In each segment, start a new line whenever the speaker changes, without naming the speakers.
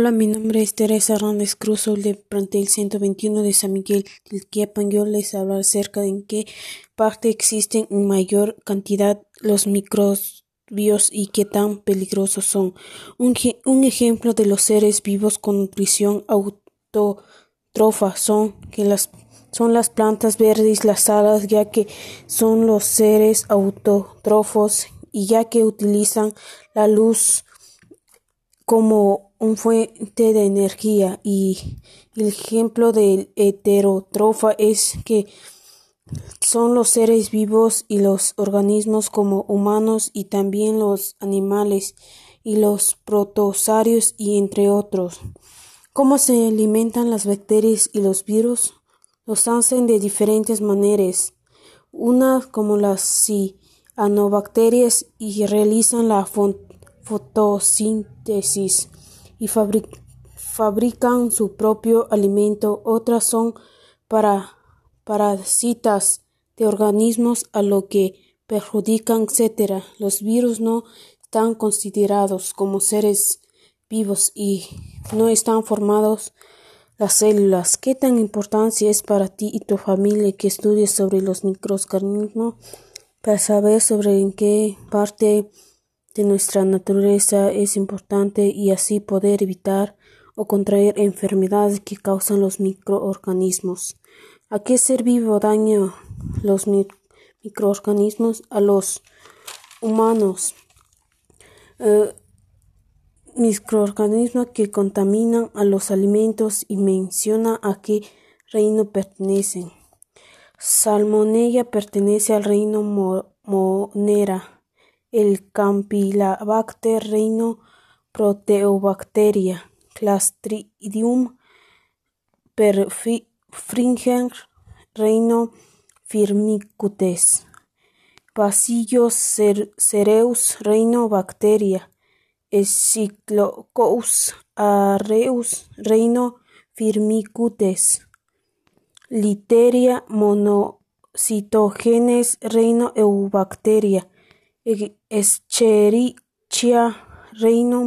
Hola, mi nombre es Teresa Hernández Cruz, soy del plantel 121 de San Miguel del Quiapan. Yo les hablaré acerca de en qué parte existen en mayor cantidad los microbios y qué tan peligrosos son. Un, ejemplo de los seres vivos con nutrición autótrofa son que las son las plantas verdes, las alas, ya que son los seres autótrofos y ya que utilizan la luz como un fuente de energía y el ejemplo del heterotrofa es que son los seres vivos y los organismos como humanos y también los animales y los protosarios y entre otros. ¿Cómo se alimentan las bacterias y los virus? Los hacen de diferentes maneras. Una como las cianobacterias y realizan la fotosíntesis y fabrican su propio alimento. Otras son para parásitas de organismos a lo que perjudican, etc. Los virus no están considerados como seres vivos y no están formados las células. ¿Qué tan importancia es para ti y tu familia que estudies sobre los microorganismos para saber sobre en qué parte de nuestra naturaleza es importante y así poder evitar o contraer enfermedades que causan los microorganismos. ¿A qué ser vivo daña los microorganismos? A los humanos. Eh, microorganismos que contaminan a los alimentos y menciona a qué reino pertenecen. Salmonella pertenece al reino Monera Campylobacter reino Proteobacteria, Clostridium perfringens reino Firmicutes, Bacillus cereus reino Bacteria, Encyclococcus aureus reino Firmicutes, Literia monocitogenes reino Eubacteria, Escherichia reino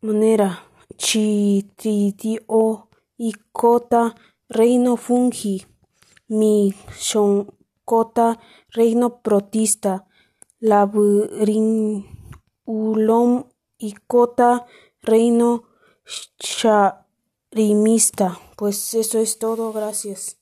monera, Cota reino fungi, Cota reino protista, y Cota reino charimista. Pues eso es todo, gracias.